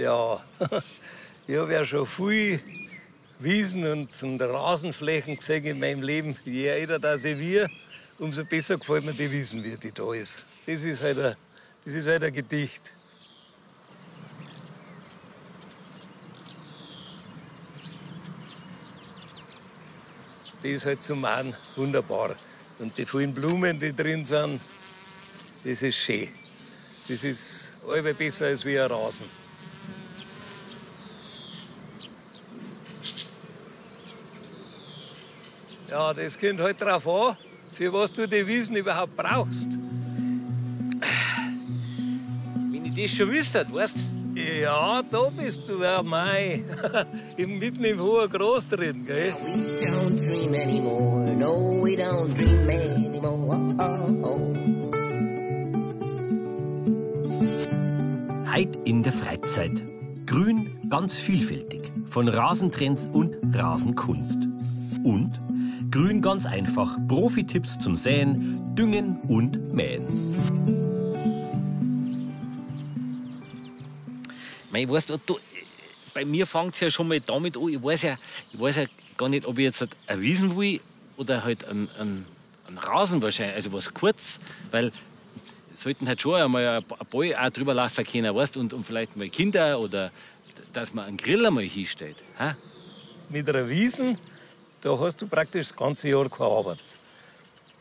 Ja, ich habe ja schon viel Wiesen und, und Rasenflächen gesehen in meinem Leben. Je älter das ich wir, umso besser gefällt mir die Wiesen, wie die da ist. Das ist halt ein, das ist halt ein Gedicht. Die ist halt zum Mann wunderbar. Und die vielen Blumen, die drin sind, das ist schön. Das ist allweil besser als wie ein Rasen. Ja, das kommt halt drauf an, für was du die Wiesen überhaupt brauchst. Wenn ich das schon wüsste, weißt Ja, da bist du, ja, mei. Mitten im hohen Gras drin, gell? We don't dream anymore. No, we don't dream anymore. Oh, oh. Heid in der Freizeit. Grün ganz vielfältig. Von Rasentrends und Rasenkunst. Und Grün ganz einfach. Profi-Tipps zum Säen, Düngen und Mähen. Mei, weißt du, du, bei mir fängt es ja schon mal damit an, ich weiß ja, ich weiß ja gar nicht, ob ich jetzt halt ein Wiesen will oder halt einen, einen, einen Rasen wahrscheinlich, also was kurz, weil es sollten halt schon einmal ein Ball auch drüber laufen können, weißt und, und vielleicht mal Kinder oder dass man einen Grill einmal hinstellt. Ha? Mit einer Wiesen, da hast du praktisch das ganze Jahr keine Arbeit.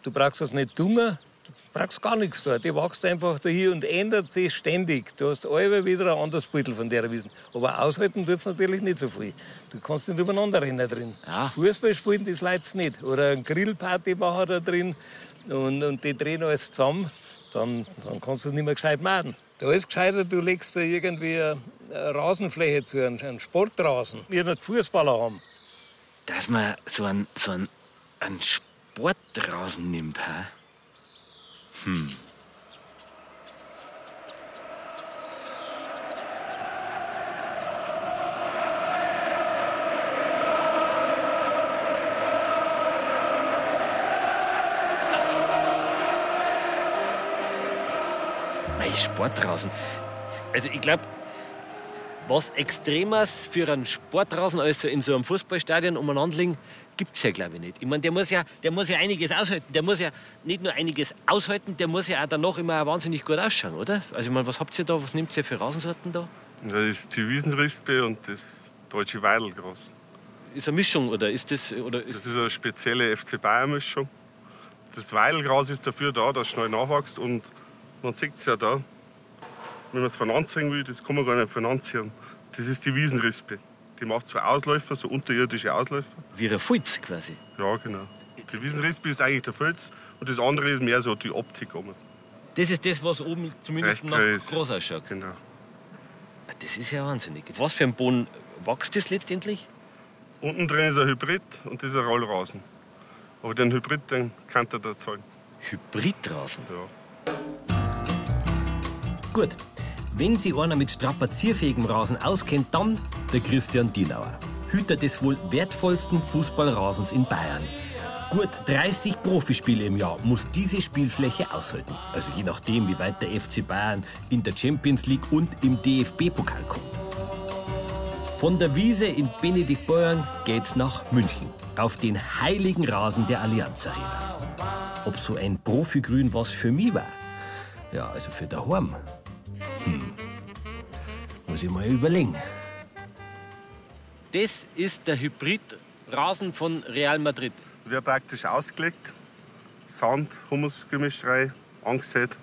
Du brauchst das nicht düngen, du brauchst gar nichts da. Die wächst einfach da hier und ändert sich ständig. Du hast alle wieder ein anderes Beutel von der Wiesen. Aber aushalten tut es natürlich nicht so viel. Du kannst nicht übereinander rennen drin. Ja. Fußball spielen, das leid's nicht. Oder eine Grillparty machen da drin und, und die drehen alles zusammen. Dann, dann kannst du es nicht mehr gescheit machen. Da ist gescheiter, du legst da irgendwie eine, Rasenfläche zu, einen, einen Sportrasen. Wir nicht Fußballer haben. Dass man so einen, so einen, einen Sportrasen nimmt. Ha? Mein Sportrasen. Also ich glaube, was Extremes für einen Sportrasen als so in so einem Fußballstadion umeinander liegen, gibt es ja, glaube ich, nicht. Ich meine, der muss, ja, der muss ja einiges aushalten. Der muss ja nicht nur einiges aushalten, der muss ja auch danach immer auch wahnsinnig gut ausschauen, oder? Also ich meine, was habt ihr da, was nehmt ihr für Rasensorten da? Das ist die Wiesenrispe und das deutsche Weidelgras. Ist eine Mischung oder ist das... Oder ist Das ist eine spezielle FC Bayern-Mischung. Das Weidelgras ist dafür da, dass es schnell nachwächst und man sieht es ja da. Wenn man es vernanziehen will, das kann man gar nicht vernanzieren. Das ist die Wiesenrispe. Die macht so Ausläufer, so unterirdische Ausläufer. wie ein Fulz quasi. Ja, genau. Die Wiesenrispe ist eigentlich der Filz und das andere ist mehr so die Optik. oben. Das ist das, was oben zumindest Recht nach groß. groß ausschaut. Genau. Das ist ja wahnsinnig. Was für ein Boden wächst das letztendlich? Unten drin ist ein Hybrid und das ist ein Rollrasen. Aber den Hybrid, den kann er da zahlen. Hybridrasen. Ja. Gut, wenn Sie einer mit strapazierfähigem Rasen auskennt, dann der Christian Dienauer. Hüter des wohl wertvollsten Fußballrasens in Bayern. Gut 30 Profispiele im Jahr muss diese Spielfläche aushalten. Also je nachdem, wie weit der FC Bayern in der Champions League und im DFB-Pokal kommt. Von der Wiese in Benediktbeuern geht's nach München. Auf den heiligen Rasen der Allianz Arena. Ob so ein Profigrün was für mich war? Ja, also für daheim. Muss ich mal überlegen. Das ist der Hybridrasen von Real Madrid. Wird praktisch ausgelegt. Sand, Humusgemisch rein, angesät,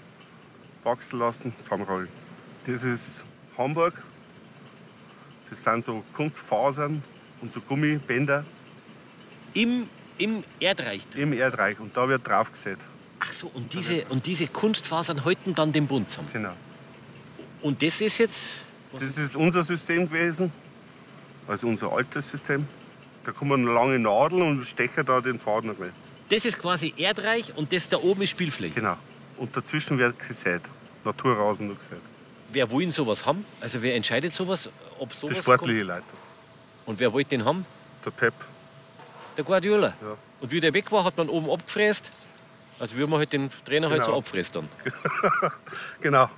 wachsen lassen, zusammenrollen. Das ist Hamburg. Das sind so Kunstfasern und so Gummibänder Im, im Erdreich. drin. im Erdreich. Und da wird drauf gesät. Ach so, und diese, und diese Kunstfasern halten dann den Bund zusammen. Genau. Und das ist jetzt. Das ist unser System gewesen. Also unser altes System. Da kommen lange Nadeln und stechen da den Faden rein. Das ist quasi Erdreich und das da oben ist Spielfläche. Genau. Und dazwischen wird gesät. Naturrasen nur gesät. Wer will sowas haben? Also wer entscheidet sowas? Ob sowas Die sportliche Leiter. kommt? Und wer wollte den haben? Der Pep. Der Guardiola. Ja. Und wie der weg war, hat man oben abgefräst. Also wie man halt den Trainer halt so Genau. abfräst dann. Genau.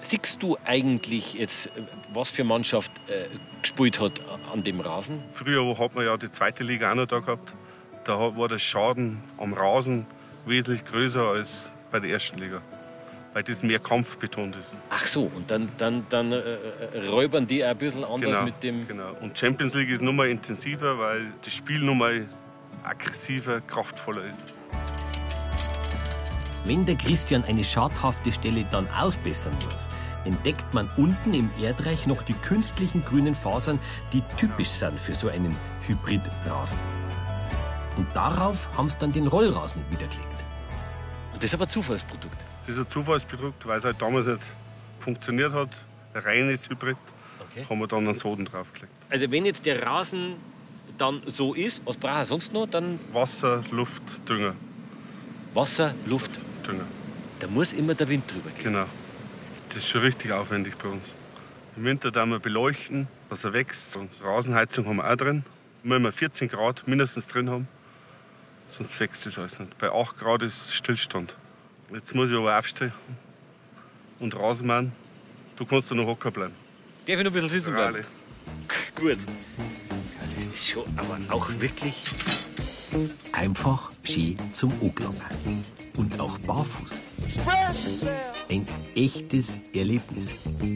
Siehst du eigentlich jetzt, äh, was für Mannschaft äh, gespielt hat an dem Rasen? Früher hat man ja die zweite Liga auch noch da gehabt. Da war der Schaden am Rasen wesentlich größer als bei der ersten Liga. Weil das mehr kampfbetont ist. Ach so, und dann, dann, dann äh, äh, räubern die auch ein bisschen anders Genau, mit dem. genau. Und Champions League ist nochmal intensiver, weil das Spiel nochmal aggressiver, kraftvoller ist. Wenn der Christian eine schadhafte Stelle dann ausbessern muss, entdeckt man unten im Erdreich noch die künstlichen grünen Fasern, die typisch sind für so einen Hybridrasen. Und darauf haben sie dann den Rollrasen wiedergelegt. Und das ist aber ein Zufallsprodukt. Das ist ein Zufallsprodukt, weil es halt damals nicht funktioniert hat. Ein reines Hybrid. Okay. Haben wir dann einen Soden draufgelegt. Also wenn jetzt der Rasen dann so ist, was braucht er sonst noch? Dann Wasser, Luft, Dünger. Wasser, Luft. Dünger. Da muss immer der Wind drüber gehen. Genau. Das ist schon richtig aufwendig bei uns. Im Winter da wir beleuchten, dass er wächst. Und Rasenheizung haben wir auch drin. Wenn wir 14 Grad mindestens drin haben, sonst wächst das alles nicht. Bei 8 Grad ist Stillstand. Jetzt muss ich aber aufstehen und Rasen machen. Du kannst da noch hocker bleiben. Darf ich noch ein bisschen sitzen bleiben? Rally. Gut. Das ist schon aber auch wirklich. Einfach schön zum Angelangen. Und auch barfuß. Ein echtes Erlebnis. Geht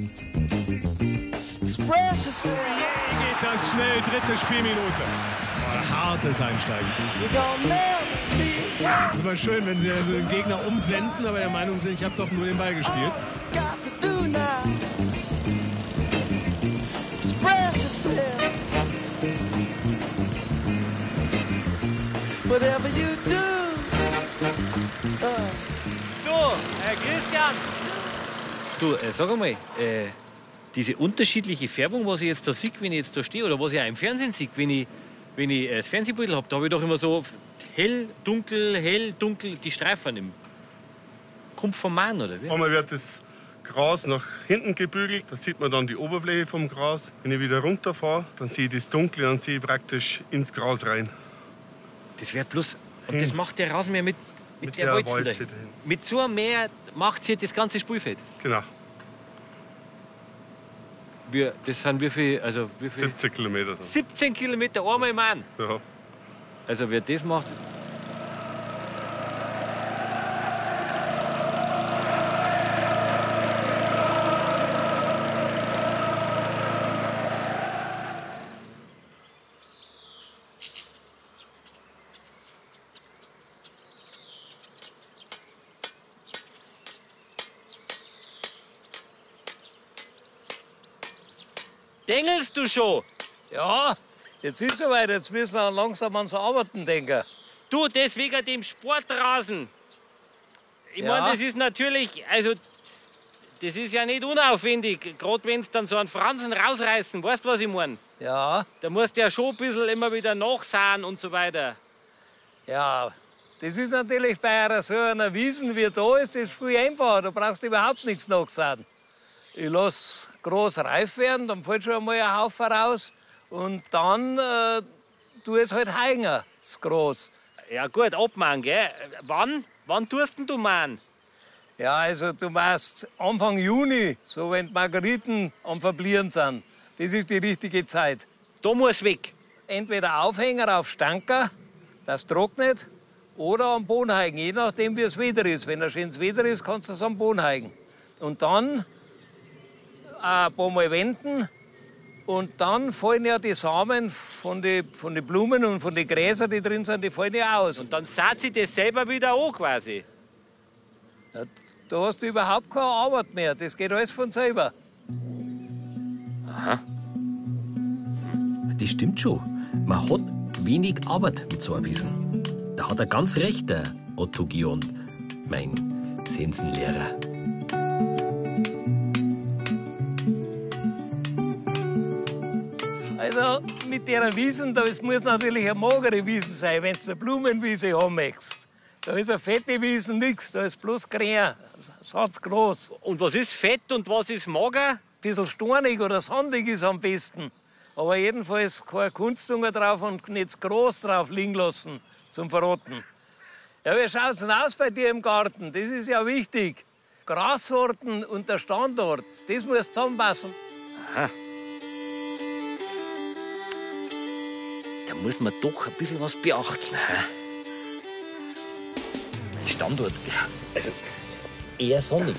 das schnell, dritte Spielminute. Voll hartes Einsteigen. Es ist immer schön, wenn sie also den Gegner umsenzen, aber der Meinung sind, ich habe doch nur den Ball gespielt. Whatever you do. Herr Christian! Du, äh, sag einmal, äh, diese unterschiedliche Färbung, was ich jetzt da sehe, wenn ich jetzt da stehe, oder was ich auch im Fernsehen sehe, wenn ich, wenn ich äh, das Fernsehbild habe, da habe ich doch immer so hell, dunkel, hell, dunkel, die Streifen im. Kommt vom Mann, oder wie? Einmal wird das Gras nach hinten gebügelt, da sieht man dann die Oberfläche vom Gras. Wenn ich wieder runterfahre, dann sehe ich das Dunkle, dann sehe ich praktisch ins Gras rein. Das wäre bloß. Und das macht der Rasenmäher mit, mit, der, der Walze dahin. dahin. Mit so einem Meer macht sie das ganze Spielfeld. Genau, Wir, das sind wie viel, also wie viel? 17 Kilometer. Dann. 17 Kilometer einmal im Mann. Ja. Also wer das macht. Dengelst du schon? Ja, jetzt ist soweit. Jetzt müssen wir langsam ans Arbeiten denken. Du, das wegen dem Sportrasen. Ich Ja. meine, das ist natürlich, also, das ist ja nicht unaufwendig. Gerade wenn es dann so einen Fransen rausreißen, weißt du, was ich meine? Ja, Da musst du ja schon ein bisschen immer wieder nachsahen und so weiter. ja. Das ist natürlich bei einer so einer Wiesen wie da ist das viel einfacher. Da brauchst du überhaupt nichts nachsagen. Ich lasse groß reif werden, dann fällt schon einmal ein Haufen raus. Und dann äh, tu es halt hängen, das Gras. Ja gut, abmachen, gell? Wann? Wann tust du machen? Ja, also du machst Anfang Juni, so wenn die Margeriten am Verblieren sind. Das ist die richtige Zeit. Da muss weg. Entweder Aufhänger auf Stanker, das trocknet, oder am Boden heigen, je nachdem wie es Wetter ist. Wenn ein schönes Wetter ist, kannst du es am Boden heigen. Und dann ein paar Mal wenden und dann fallen ja die Samen von den von die Blumen und von den Gräsern, die drin sind, die fallen ja aus. Und dann saht sie das selber wieder an quasi. Ja, da hast du überhaupt keine Arbeit mehr. Das geht alles von selber. Das stimmt schon. Man hat wenig Arbeit mit so einer Wiesen. Da hat er ganz recht, der Otto Gion, mein Sensenlehrer. Also mit der Wiesen, das muss natürlich eine magere Wiesen sein, wenn du eine Blumenwiese haben möchtest. Da ist eine fette Wiesen nichts, da ist bloß grün, Satz groß. Und was ist fett und was ist mager? Ein bisschen stornig oder sandig ist am besten. Aber jedenfalls keine Kunstdünger drauf und nicht groß drauf liegen lassen zum Verrotten. Ja, wie schaut's denn aus bei dir im Garten? Das ist ja wichtig. Grassorten und der Standort, das muss zusammenpassen. Da muss man doch ein bisschen was beachten. hä? Standort, ja, also eher sonnig.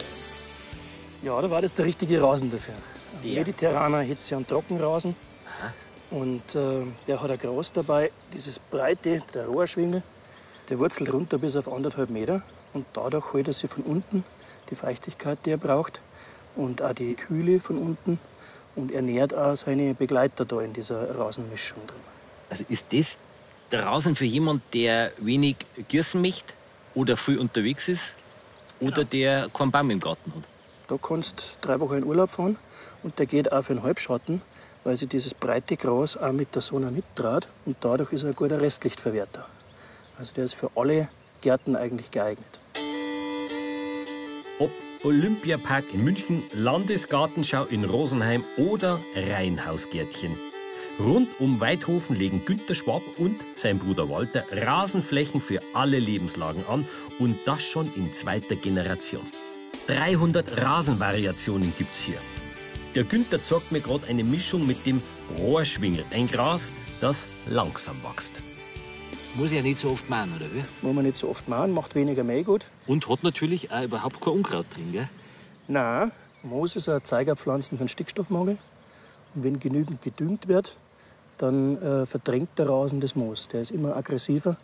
Ja, da war das der richtige Rasen dafür. Ein mediterraner Hitze- und Trockenrasen. Und äh, der hat ein Gras dabei, dieses breite, der Rohrschwingel, der wurzelt runter bis auf anderthalb Meter. Und dadurch holt er sich von unten die Feuchtigkeit, die er braucht. Und auch die Kühle von unten. Und ernährt auch seine Begleiter da in dieser Rasenmischung drin. Also ist das der Rasen für jemand, der wenig gießen möchte oder viel unterwegs ist oder der keinen Baum im Garten hat? Da kannst du drei Wochen in Urlaub fahren und der geht auch für den Halbschatten, weil sich dieses breite Gras auch mit der Sonne mittraut und dadurch ist er ein guter Restlichtverwerter. Also der ist für alle Gärten eigentlich geeignet. Ob Olympiapark in München, Landesgartenschau in Rosenheim oder Reihenhausgärtchen. Rund um Weidhofen legen Günter Schwab und sein Bruder Walter Rasenflächen für alle Lebenslagen an und das schon in zweiter Generation. 300 Rasenvariationen gibt's hier. Der Günther zeigt mir gerade eine Mischung mit dem Rohrschwingel, ein Gras, das langsam wächst. Muss ja nicht so oft machen, oder wie? Muss man nicht so oft machen, macht weniger Mähgut. Und hat natürlich auch überhaupt kein Unkraut drin, gell? Nein, Moos ist eine Zeigerpflanzen für den Stickstoffmangel. Und wenn genügend gedüngt wird, dann äh, verdrängt der Rasen das Moos. Der ist immer aggressiver.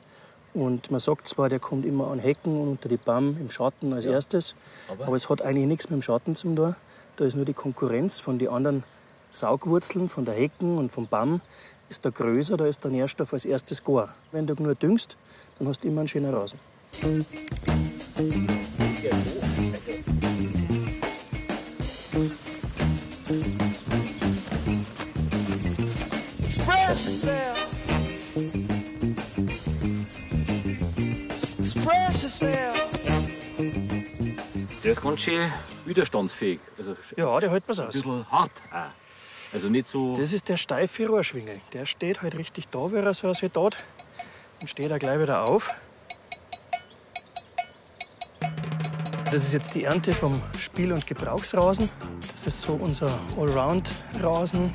Und man sagt zwar, der kommt immer an Hecken und unter die Baum im Schatten als erstes, aber? es hat eigentlich nichts mit dem Schatten zu tun. Da ist nur die Konkurrenz von den anderen Saugwurzeln, von der Hecken und vom Baum, ist da größer, da ist der Nährstoff als erstes gar. Wenn du nur düngst, dann hast du immer einen schönen Rasen. Express Express yourself. Der ist ganz schön widerstandsfähig. Also Ja, der hält was ein aus. bisschen hart auch. Also nicht so. Das ist der steife Rohrschwingel. Der steht halt richtig da, wie er so aussieht dort. Und steht er gleich wieder auf. Das ist jetzt die Ernte vom Spiel- und Gebrauchsrasen. Das ist so unser Allround-Rasen.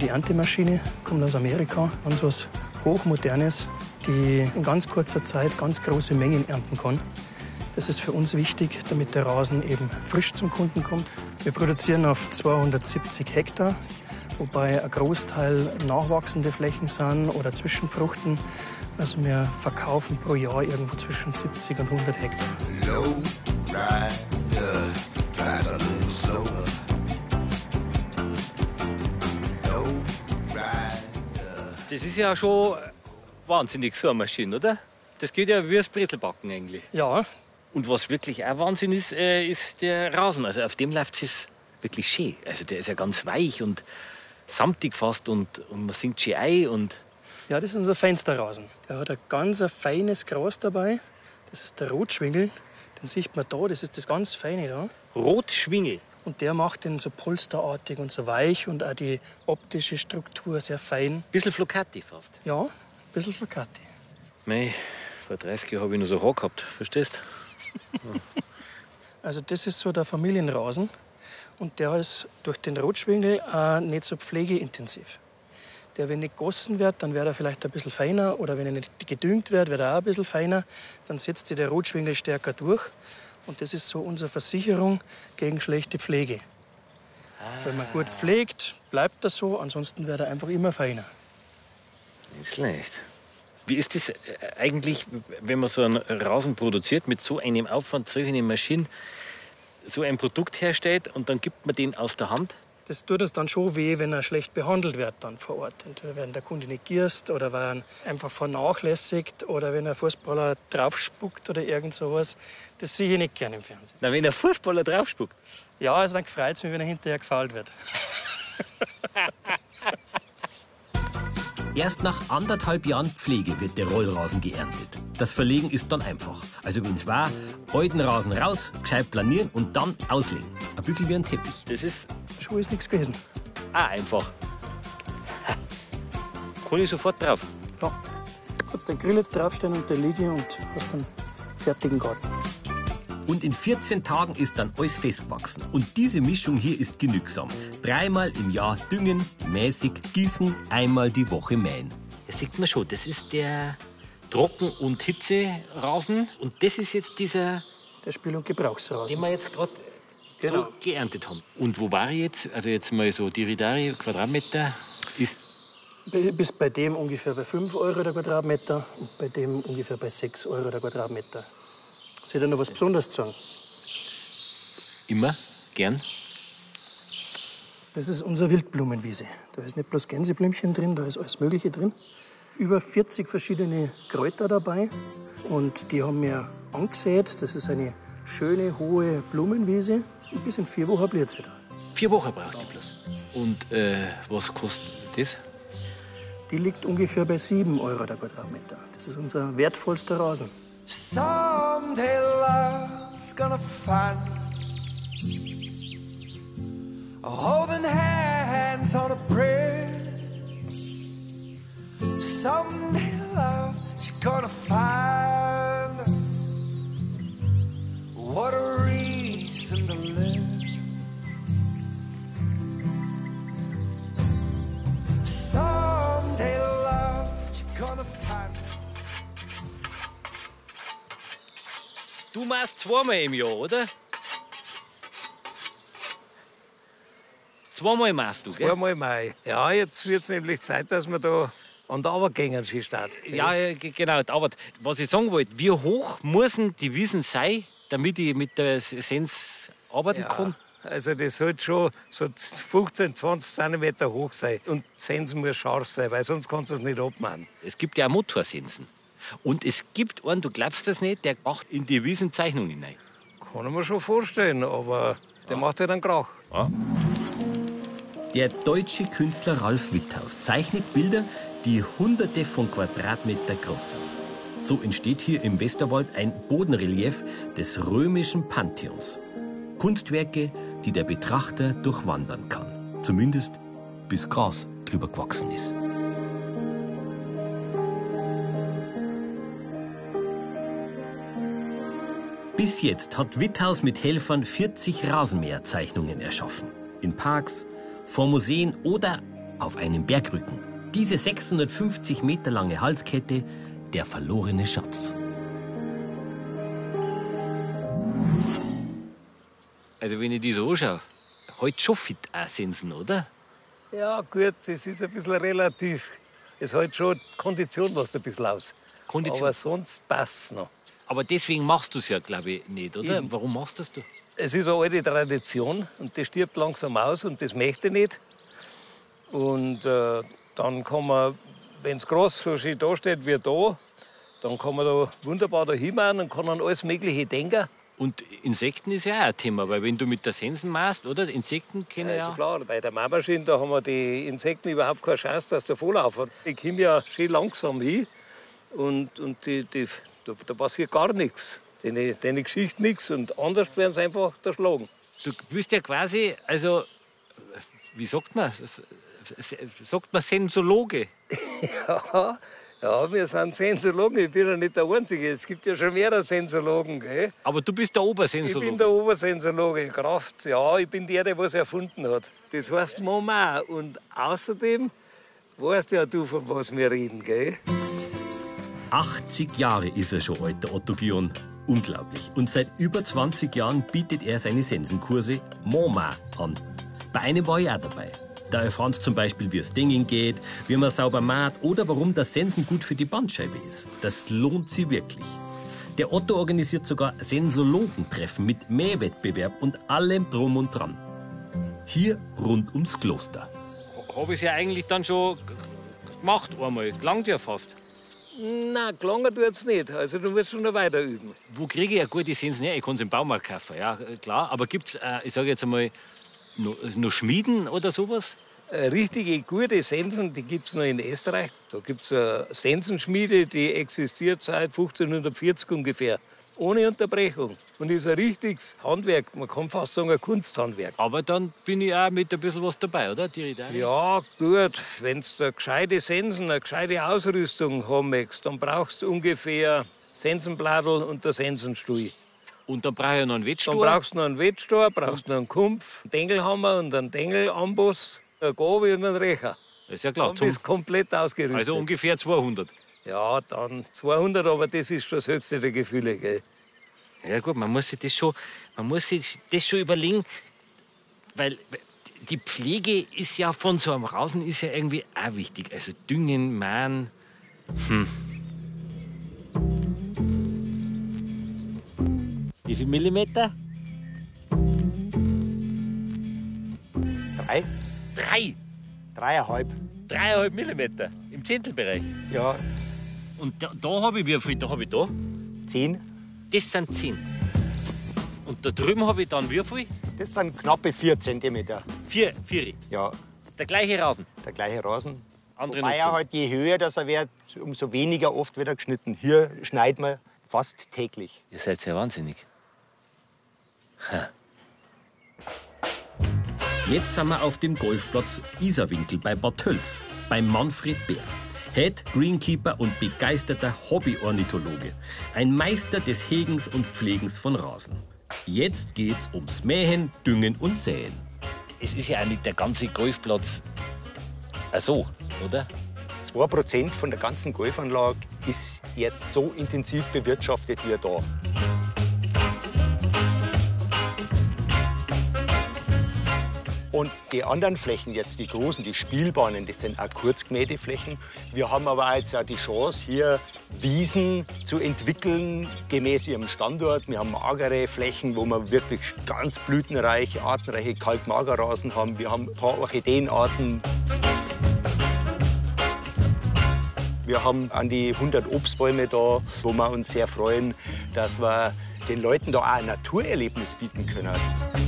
Die Erntemaschine kommt aus Amerika, ganz was Hochmodernes, die in ganz kurzer Zeit ganz große Mengen ernten kann. Das ist für uns wichtig, damit der Rasen eben frisch zum Kunden kommt. Wir produzieren auf 270 Hektar, wobei ein Großteil nachwachsende Flächen sind oder Zwischenfruchten. Also wir verkaufen pro Jahr irgendwo zwischen 70 und 100 Hektar. Das ist ja schon wahnsinnig so eine Maschine, oder? Das geht ja wie das Brezelbacken eigentlich. Ja, Und was wirklich auch Wahnsinn ist, äh, ist der Rasen. Also auf dem läuft es wirklich schön. Also der ist ja ganz weich und samtig fast und, und man singt schön ein und Ja, das ist unser Fensterrasen. Der hat ein ganz ein feines Gras dabei. Das ist der Rotschwingel. Den sieht man da, das ist das ganz Feine da. Rotschwingel. Und der macht den so polsterartig und so weich und auch die optische Struktur sehr fein. Bisschen Flocati fast. Ja, ein bisschen Flocati. Mei, vor 30 Jahren habe ich noch so Haar gehabt, verstehst? Also das ist so der Familienrasen. Und der ist durch den Rotschwingel auch nicht so pflegeintensiv. Der, wenn nicht gegossen wird, dann wird er vielleicht ein bisschen feiner. Oder wenn er nicht gedüngt wird, wird er auch ein bisschen feiner. Dann setzt sich der Rotschwingel stärker durch. Und das ist so unsere Versicherung gegen schlechte Pflege. Wenn man gut pflegt, bleibt das so. Ansonsten wird er einfach immer feiner. Nicht schlecht. Wie ist das äh, eigentlich, wenn man so einen Rasen produziert mit so einem Aufwand, solch eine Maschine, so ein Produkt herstellt und dann gibt man den aus der Hand? Das tut uns dann schon weh, wenn er schlecht behandelt wird dann vor Ort. Entweder wenn der Kunde nicht gierst oder wenn er einfach vernachlässigt oder wenn ein Fußballer draufspuckt oder irgend sowas. Das sehe ich nicht gerne im Fernsehen. Na, wenn ein Fußballer draufspuckt. Ja, also dann freut es mich, wenn er hinterher gefault wird. Erst nach anderthalb Jahren Pflege wird der Rollrasen geerntet. Das Verlegen ist dann einfach. Also wenn's war, alten Rasen raus, gescheit planieren und dann auslegen. Ein bisschen wie ein Teppich. Das ist schon alles nichts gewesen. Ah, einfach. Kann ich sofort drauf. Ja. Kannst den Grill jetzt draufstellen und der Liege und hast dann fertigen Garten. Und in 14 Tagen ist dann alles festgewachsen. Und diese Mischung hier ist genügsam. Dreimal im Jahr düngen, mäßig gießen, einmal die Woche mähen. Das sieht man schon. Das ist der Trocken- und Hitzerasen. Und das ist jetzt dieser, Der Spiel- und Gebrauchsrasen. den wir jetzt gerade Genau. so geerntet haben. Und wo war ich jetzt? Also jetzt mal so die Ridari Quadratmeter ist Bi- Bis bei dem ungefähr bei 5 Euro der Quadratmeter und bei dem ungefähr bei 6 Euro der Quadratmeter. Ich dir noch was Besonderes sagen? immer gern. Das ist unsere Wildblumenwiese. Da ist nicht bloß Gänseblümchen drin, da ist alles Mögliche drin. Über 40 verschiedene Kräuter dabei. Und die haben wir angesät. Das ist eine schöne, hohe Blumenwiese. Und bis in vier Wochen blüht wieder. Vier Wochen braucht die bloß. Und äh, was kostet das? Die liegt ungefähr bei 7 Euro der Quadratmeter. Das ist unser wertvollster Rasen. Someday love's gonna find holding hands on a prayer. Someday love, she's gonna find us. What Du machst zweimal im Jahr, oder? Zweimal machst du, gell? Zweimal Mai. Ja, jetzt wird es nämlich Zeit, dass wir da an der Arbeit gehen, Stadt. Ja, ja, ge- genau. Aber was ich sagen wollte, wie hoch müssen die Wiesen sein, damit ich mit der Sens arbeiten kann? Also das sollte schon so 15, 20 Zentimeter hoch sein. Und die Sense muss scharf sein, weil sonst kannst du es nicht abmachen. Es gibt ja auch Motorsensen. Und es gibt einen, du glaubst das nicht, der macht in die Wiesenzeichnung hinein. Kann ich mir schon vorstellen, aber der macht halt einen Krach. Der deutsche Künstler Ralf Witthaus zeichnet Bilder, die hunderte von Quadratmeter groß sind. So entsteht hier im Westerwald ein Bodenrelief des römischen Pantheons. Kunstwerke, die der Betrachter durchwandern kann. Zumindest bis Gras drüber gewachsen ist. Bis jetzt hat Witthaus mit Helfern 40 Rasenmäherzeichnungen erschaffen. In Parks, vor Museen oder auf einem Bergrücken. Diese 650 Meter lange Halskette, der verlorene Schatz. Also wenn ich die so anschaue, heute schon fit Sensen, oder? Ja, gut, das ist ein bisschen relativ. Es hält schon die Kondition was ein bisschen aus. Kondition. Aber sonst passt es noch. Aber deswegen machst du es ja, glaube ich, nicht, oder? Eben. Warum machst das du? Es ist eine alte Tradition und die stirbt langsam aus und das möchte ich nicht. Und äh, dann kann man, wenn es groß so schön dasteht wie da, dann kann man da wunderbar da hinmachen und kann an alles Mögliche denken. Und Insekten ist ja auch ein Thema, weil wenn du mit der Sensen machst, oder? Insekten kennen Also ja. klar, bei der Mähmaschine da haben wir die Insekten überhaupt keine Chance, dass der vorlaufen. Ich komme ja schön langsam hin und, und die, die, da, da passiert gar nichts. Deine, deine Geschichte nichts und anders werden sie einfach erschlagen. Du bist ja quasi, also, wie sagt man? Sagt man Sensologe? Ja, ja, wir sind Sensologen. Ich bin ja nicht der Einzige. Es gibt ja schon mehrere Sensologen. Gell? Aber du bist der Ich Obersensologe. bin der Obersensologe. Kraft, ja, ich bin der, der was erfunden hat. Das heißt Mama. Und außerdem weißt ja du, von was wir reden. Gell? 80 Jahre ist er schon alt, der Otto Gion. Unglaublich. Und seit über 20 Jahren bietet er seine Sensenkurse MoMA an. Bei einem war ich auch dabei. Da erfahren Sie zum Beispiel, wie es Dingen geht, wie man sauber maht oder warum das Sensen gut für die Bandscheibe ist. Das lohnt sich wirklich. Der Otto organisiert sogar Sensologentreffen mit Mähwettbewerb und allem drum und dran. Hier rund ums Kloster. Habe ich ja eigentlich dann schon gemacht einmal. Langt ja fast. Nein, gelangen tut's nicht. Also du musst schon noch weiter üben. Wo kriege ich ja gute Sensen her? Ich kann es im Baumarkt kaufen, ja, äh, klar. Aber gibt es, äh, ich sage jetzt einmal, noch, noch Schmieden oder sowas? Äh, Richtige gute Sensen, die gibt es noch in Österreich. Da gibt es eine Sensenschmiede, die existiert seit 1540 ungefähr. ohne Unterbrechung. Und ist ein richtiges Handwerk, man kann fast sagen ein Kunsthandwerk. Aber dann bin ich auch mit ein bisschen was dabei, oder? Die Ridari? Ja, gut, wenn du eine gescheite Sensen, eine gescheite Ausrüstung haben möchtest, dann brauchst du ungefähr Sensenbladel und der Sensenstuhl. Und dann brauche ich noch einen Dann Wettstor. brauchst du noch einen Wettstor, brauchst noch einen Kumpf, einen Dengelhammer und einen Dengelamboss, eine Gabel und einen Recher. ist ja klar. Dann bist komplett ausgerüstet. also ungefähr 200. ja, dann 200, aber das ist schon das höchste der Gefühle. Gell? Ja gut, man muss sich das schon, man muss sich das schon überlegen, weil die Pflege ist ja von so einem Rasen ist ja irgendwie auch wichtig. Also Düngen, Mähen. Hm. Wie viel Millimeter? Drei? Drei. Dreieinhalb. Dreieinhalb Millimeter im Zehntelbereich. Ja, Und da, da habe ich wie viel? Da habe ich da. zehn. Das sind zehn. Und da drüben habe ich dann wie viel? Das sind knappe vier Zentimeter. Vier, vier. Ja, Der gleiche Rasen. der gleiche Rasen. Andere Wobei er halt, je höher das er wird, umso weniger oft wird er geschnitten. Hier schneiden wir fast täglich. Ihr seid ja wahnsinnig. Jetzt sind wir auf dem Golfplatz Isarwinkel bei Bad Tölz, bei Manfred Bär. Head Greenkeeper und begeisterter Hobbyornithologe. Ein Meister des Hegens und Pflegens von Rasen. Jetzt geht's ums Mähen, Düngen und Säen. Es ist ja auch nicht der ganze Golfplatz äh, so, oder? 2% von der ganzen Golfanlage ist jetzt so intensiv bewirtschaftet wie da. Und die anderen Flächen, jetzt die großen, die Spielbahnen, das sind auch kurzgemähte Flächen. Wir haben aber jetzt auch die Chance, hier Wiesen zu entwickeln, gemäß ihrem Standort. Wir haben magere Flächen, wo wir wirklich ganz blütenreiche, artenreiche Kalkmagerrasen haben. Wir haben ein paar Orchideenarten. Wir haben an die 100 Obstbäume da, wo wir uns sehr freuen, dass wir den Leuten da auch ein Naturerlebnis bieten können.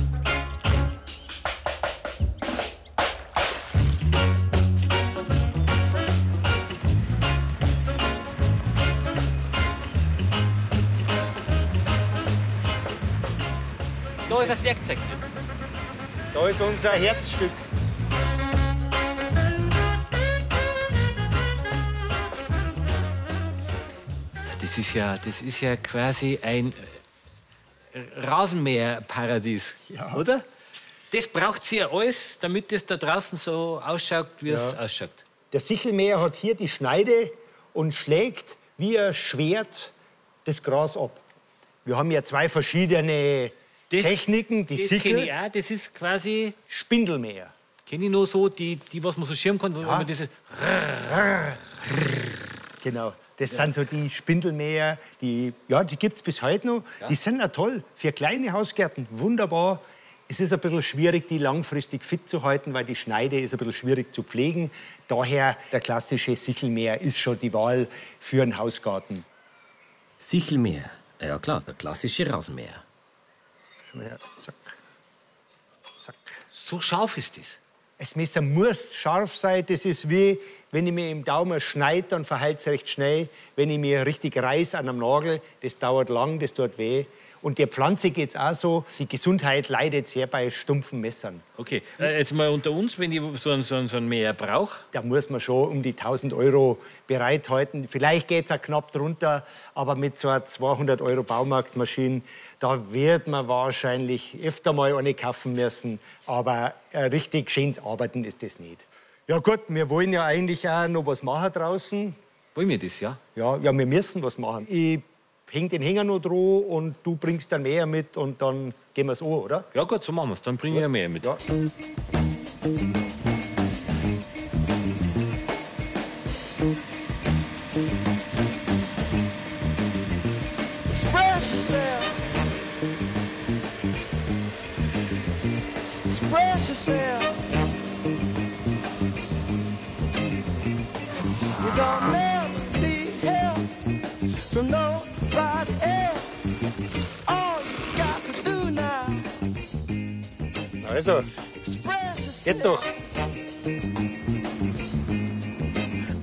Da ist das Werkzeug. Da ist unser Herzstück. Das ist ja, das ist ja quasi ein äh, Rasenmäherparadies, oder? Das braucht sie ja alles, damit es da draußen so ausschaut, wie es ausschaut. Der Sichelmäher hat hier die Schneide und schlägt wie ein Schwert das Gras ab. Wir haben ja zwei verschiedene Das- Techniken. Die Das kenne Sichel, ich auch. Das ist quasi, Spindelmäher. kenne ich nur so, die, die was man so schirmen kann, wo man dieses Genau. Das sind so die Spindelmäher, die, ja, die gibt es bis heute noch. Die sind auch toll. Für kleine Hausgärten wunderbar. Es ist ein bisschen schwierig, die langfristig fit zu halten, weil die Schneide ist ein bisschen schwierig zu pflegen. Daher der klassische Sichelmäher ist schon die Wahl für einen Hausgarten. Sichelmäher. Ja klar, der klassische Rasenmäher. Ja, zack. Zack. so scharf ist das. Das Messer muss scharf sein. Das ist wie, wenn ich mir im Daumen schneide, dann verheilt es recht schnell. Wenn ich mir richtig reiß an einem Nagel, das dauert lang, das tut weh. Und der Pflanze geht es auch so. Die Gesundheit leidet sehr bei stumpfen Messern. Okay, äh, jetzt mal unter uns, wenn ich so einen, so einen, so einen Mäher brauche. Da muss man schon um die 1000 Euro bereithalten. Vielleicht geht es auch knapp drunter, aber mit so einer 200 Euro Baumarktmaschine, da wird man wahrscheinlich öfter mal eine kaufen müssen. Aber äh, richtig schönes Arbeiten ist das nicht. Ja gut, wir wollen ja eigentlich auch noch was machen draußen. Wollen wir das, ja? Ja, ja, wir müssen was machen. Ich häng den Hänger noch dran und du bringst dann mehr mit und dann gehen wir es an, oder? Ja gut, so machen wir es. Dann bringe ich ja mehr mit. Ja. Express yourself. Express yourself. Also, geht doch.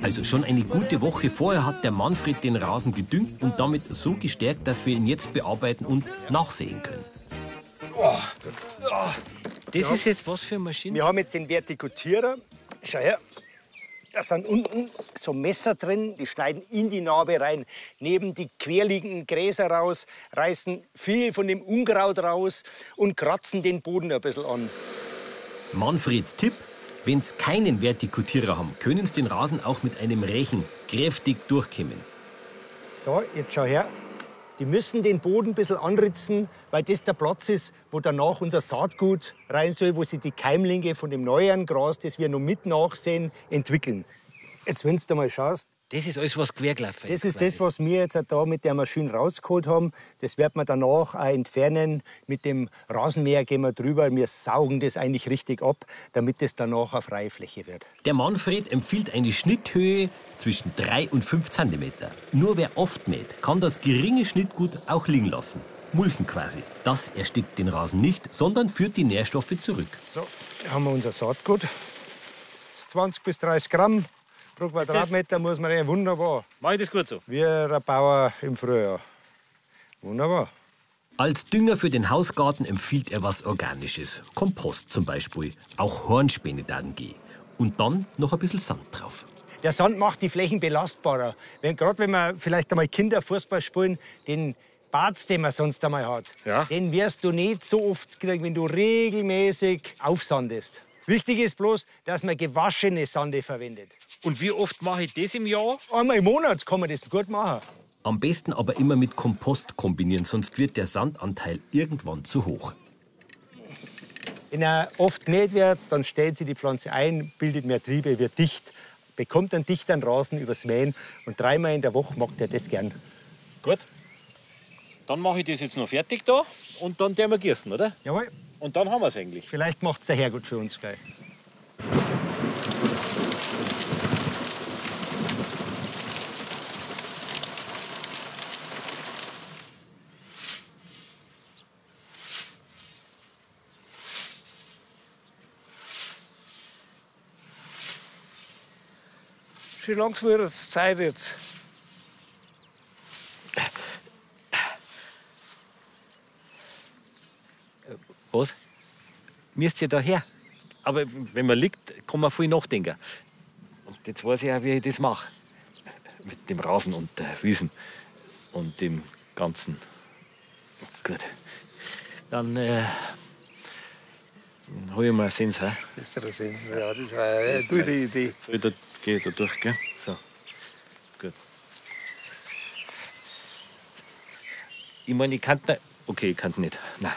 Also schon eine gute Woche vorher hat der Manfred den Rasen gedüngt und damit so gestärkt, dass wir ihn jetzt bearbeiten und nachsehen können. Das ist jetzt was für eine Maschine? Wir haben jetzt den Vertikutierer. Schau her. Da sind unten so Messer drin, die schneiden in die Narbe rein, nehmen die querliegenden Gräser raus, reißen viel von dem Unkraut raus und kratzen den Boden ein bisschen an. Manfreds Tipp, wenn Sie keinen Vertikutierer haben, können Sie den Rasen auch mit einem Rechen kräftig durchkämmen. Da, jetzt schau her. Die müssen den Boden ein bisschen anritzen, weil das der Platz ist, wo danach unser Saatgut rein soll, wo sich die Keimlinge von dem neuen Gras, das wir noch mit nachsehen, entwickeln. Jetzt, wenn du mal schaust, Das ist alles, was quergelaufen das ist das, was wir jetzt da mit der Maschine rausgeholt haben. Das wird man danach auch entfernen. Mit dem Rasenmäher gehen wir drüber. Wir saugen das eigentlich richtig ab, damit das danach eine freie Fläche wird. Der Manfred empfiehlt eine Schnitthöhe zwischen 3 und 5 cm. Nur wer oft mäht, kann das geringe Schnittgut auch liegen lassen. Mulchen quasi. Das erstickt den Rasen nicht, sondern führt die Nährstoffe zurück. So, hier haben wir unser Saatgut. 20 bis 30 Gramm pro Quadratmeter muss man rein. Wunderbar. Mach ich das gut so? Wie ein Bauer im Frühjahr. Wunderbar. Als Dünger für den Hausgarten empfiehlt er was Organisches. Kompost zum Beispiel. Auch Hornspäne dann gehen. Und dann noch ein bisschen Sand drauf. Der Sand macht die Flächen belastbarer. Wenn, Gerade wenn man vielleicht einmal Kinder Fußball spielen, den Bart, den man sonst einmal hat, Ja. den wirst du nicht so oft kriegen, wenn du regelmäßig aufsandest. Wichtig ist bloß, dass man gewaschene Sande verwendet. Und wie oft mache ich das im Jahr? Einmal im Monat kann man das gut machen. Am besten aber immer mit Kompost kombinieren, sonst wird der Sandanteil irgendwann zu hoch. Wenn er oft gemäht wird, dann stellt sich die Pflanze ein, bildet mehr Triebe, wird dicht, bekommt einen dichteren Rasen übers Mähen. Und dreimal in der Woche macht er das gern. Gut. Dann mache ich das jetzt noch fertig da und dann der wir gießen, oder? Jawohl. Und dann haben wir es eigentlich. Vielleicht macht es der Herrgott für uns gleich. Wie lange wird es Zeit jetzt? Was? Müsst ihr da her? Aber wenn man liegt, kann man viel nachdenken. Und jetzt weiß ich auch, wie ich das mache. Mit dem Rasen und der Wiesen und dem Ganzen. Gut. Dann äh, hol ich mal einen Sens. He? Das ist der Sens. Ja, das war eine gute Idee. Gehe da durch, gell? So. Gut. Ich meine, ich kann nicht. Okay, ich kann nicht. Nein.